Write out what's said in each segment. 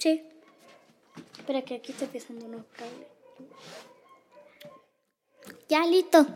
Sí. Espera que aquí estoy pisando unos cables. Ya, listo.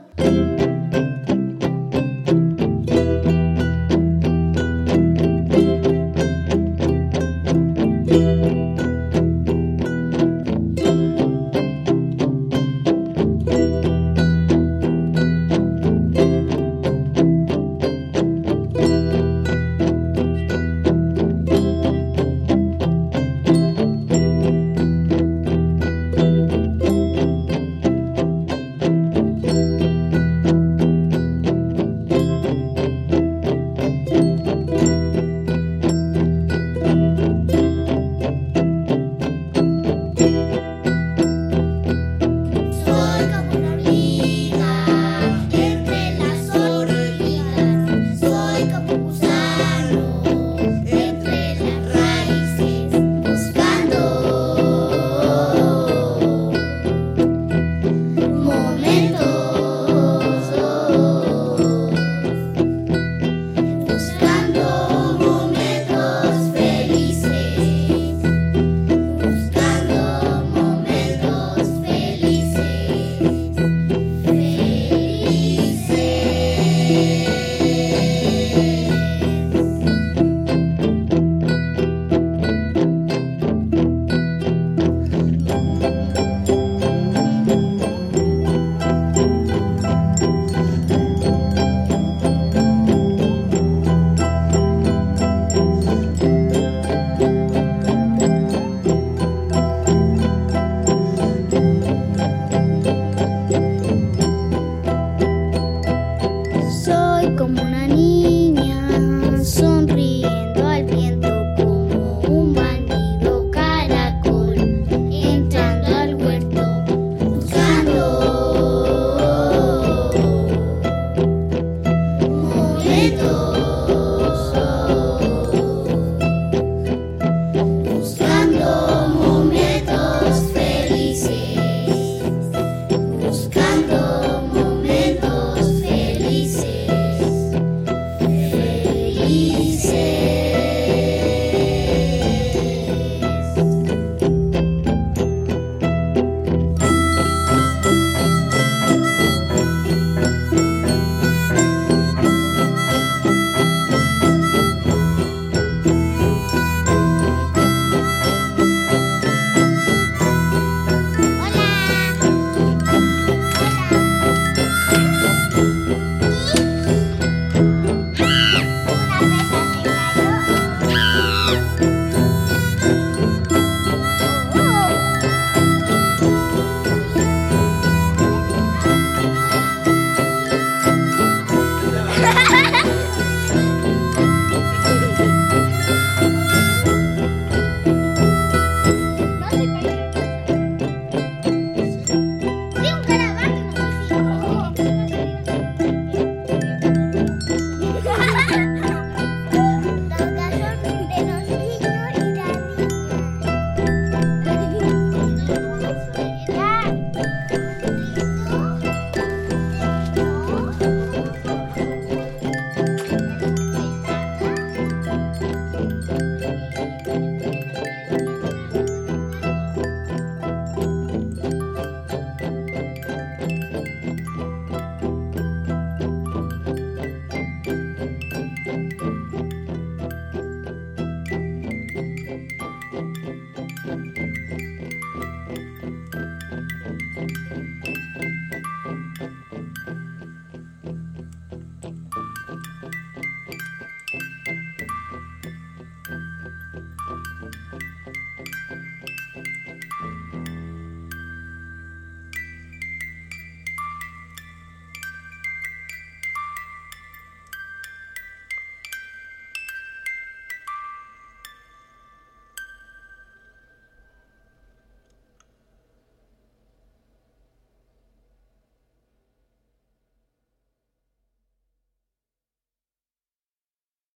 como una niña.